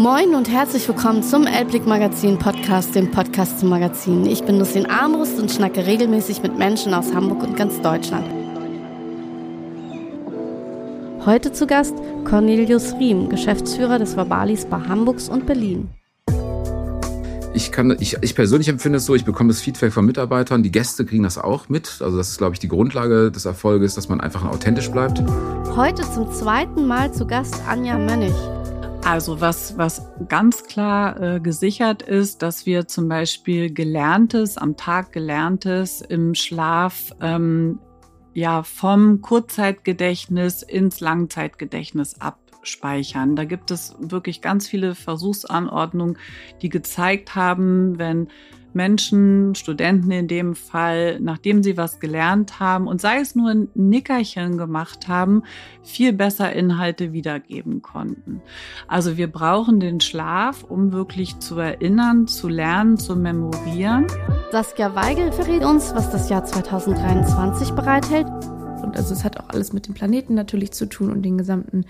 Moin und herzlich willkommen zum Elblick Magazin Podcast, dem Podcast zum Magazin. Ich bin Lucien Armbrust und schnacke regelmäßig mit Menschen aus Hamburg und ganz Deutschland. Heute zu Gast Cornelius Riem, Geschäftsführer des Verbalis bei Hamburgs und Berlin. Ich, kann, ich, ich persönlich empfinde es so, ich bekomme das Feedback von Mitarbeitern, die Gäste kriegen das auch mit. Also das ist, glaube ich, die Grundlage des Erfolges, dass man einfach authentisch bleibt. Heute zum zweiten Mal zu Gast Anja Mönnig. Also was, was ganz klar äh, gesichert ist, dass wir zum Beispiel Gelerntes, am Tag Gelerntes im Schlaf ähm, ja vom Kurzzeitgedächtnis ins Langzeitgedächtnis abspeichern. Da gibt es wirklich ganz viele Versuchsanordnungen, die gezeigt haben, wenn Menschen, Studenten in dem Fall, nachdem sie was gelernt haben und sei es nur ein Nickerchen gemacht haben, viel besser Inhalte wiedergeben konnten. Also wir brauchen den Schlaf, um wirklich zu erinnern, zu lernen, zu memorieren. Saskia Weigel verrät uns, was das Jahr 2023 bereithält. Und also es hat auch alles mit dem Planeten natürlich zu tun und den gesamten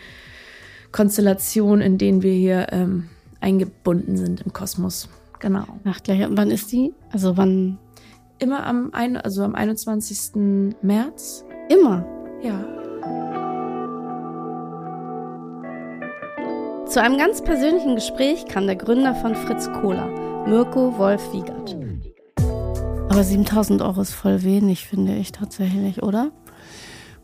Konstellationen, in denen wir hier ähm, eingebunden sind im Kosmos. Genau. Nachtgleiche. Wann ist die? Also wann? Immer am, ein, also am 21. März. Immer? Ja. Zu einem ganz persönlichen Gespräch kam der Gründer von Fritz Cola, Mirko Wolf Wiegert. Aber 7000 Euro ist voll wenig, finde ich tatsächlich, oder?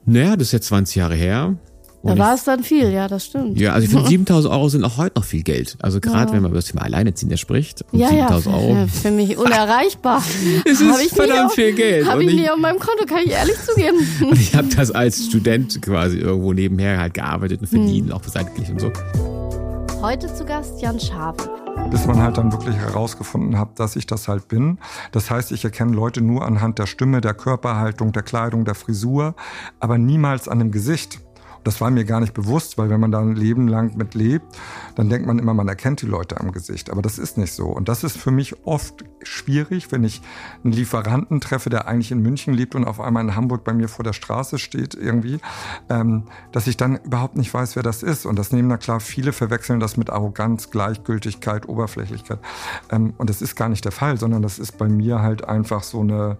Naja, das ist jetzt 20 Jahre her. Da war es dann viel, ja, das stimmt. Ja, also ich finde 7000 Euro sind auch heute noch viel Geld. Also gerade ja. wenn man über das Thema Alleinerziehender spricht. Ja, 7000 ja, Euro. Für mich unerreichbar. es ist ich verdammt viel Geld. Habe ich nicht auf meinem Konto, kann ich ehrlich zugeben. Und ich habe das als Student quasi irgendwo nebenher halt gearbeitet und verdient, hm. auch seitlich und so. Heute zu Gast Jan Schabe. Bis man halt dann wirklich herausgefunden hat, dass ich das halt bin. Das heißt, ich erkenne Leute nur anhand der Stimme, der Körperhaltung, der Kleidung, der Frisur, aber niemals an dem Gesicht. Das war mir gar nicht bewusst, weil wenn man da ein Leben lang mit lebt, dann denkt man immer, man erkennt die Leute am Gesicht. Aber das ist nicht so. Und das ist für mich oft schwierig, wenn ich einen Lieferanten treffe, der eigentlich in München lebt und auf einmal in Hamburg bei mir vor der Straße steht irgendwie, ähm, dass ich dann überhaupt nicht weiß, wer das ist. Und das nehmen na klar viele verwechseln das mit Arroganz, Gleichgültigkeit, Oberflächlichkeit. Ähm, und das ist gar nicht der Fall, sondern das ist bei mir halt einfach so eine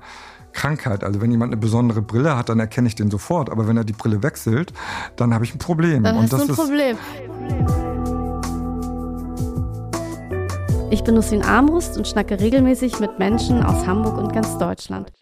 Krankheit. Also wenn jemand eine besondere Brille hat, dann erkenne ich den sofort. Aber wenn er die Brille wechselt, dann habe ich ein Problem. Dann Und hast das du ein Problem. Ich bin Lucien Armbrust und schnacke regelmäßig mit Menschen aus Hamburg und ganz Deutschland.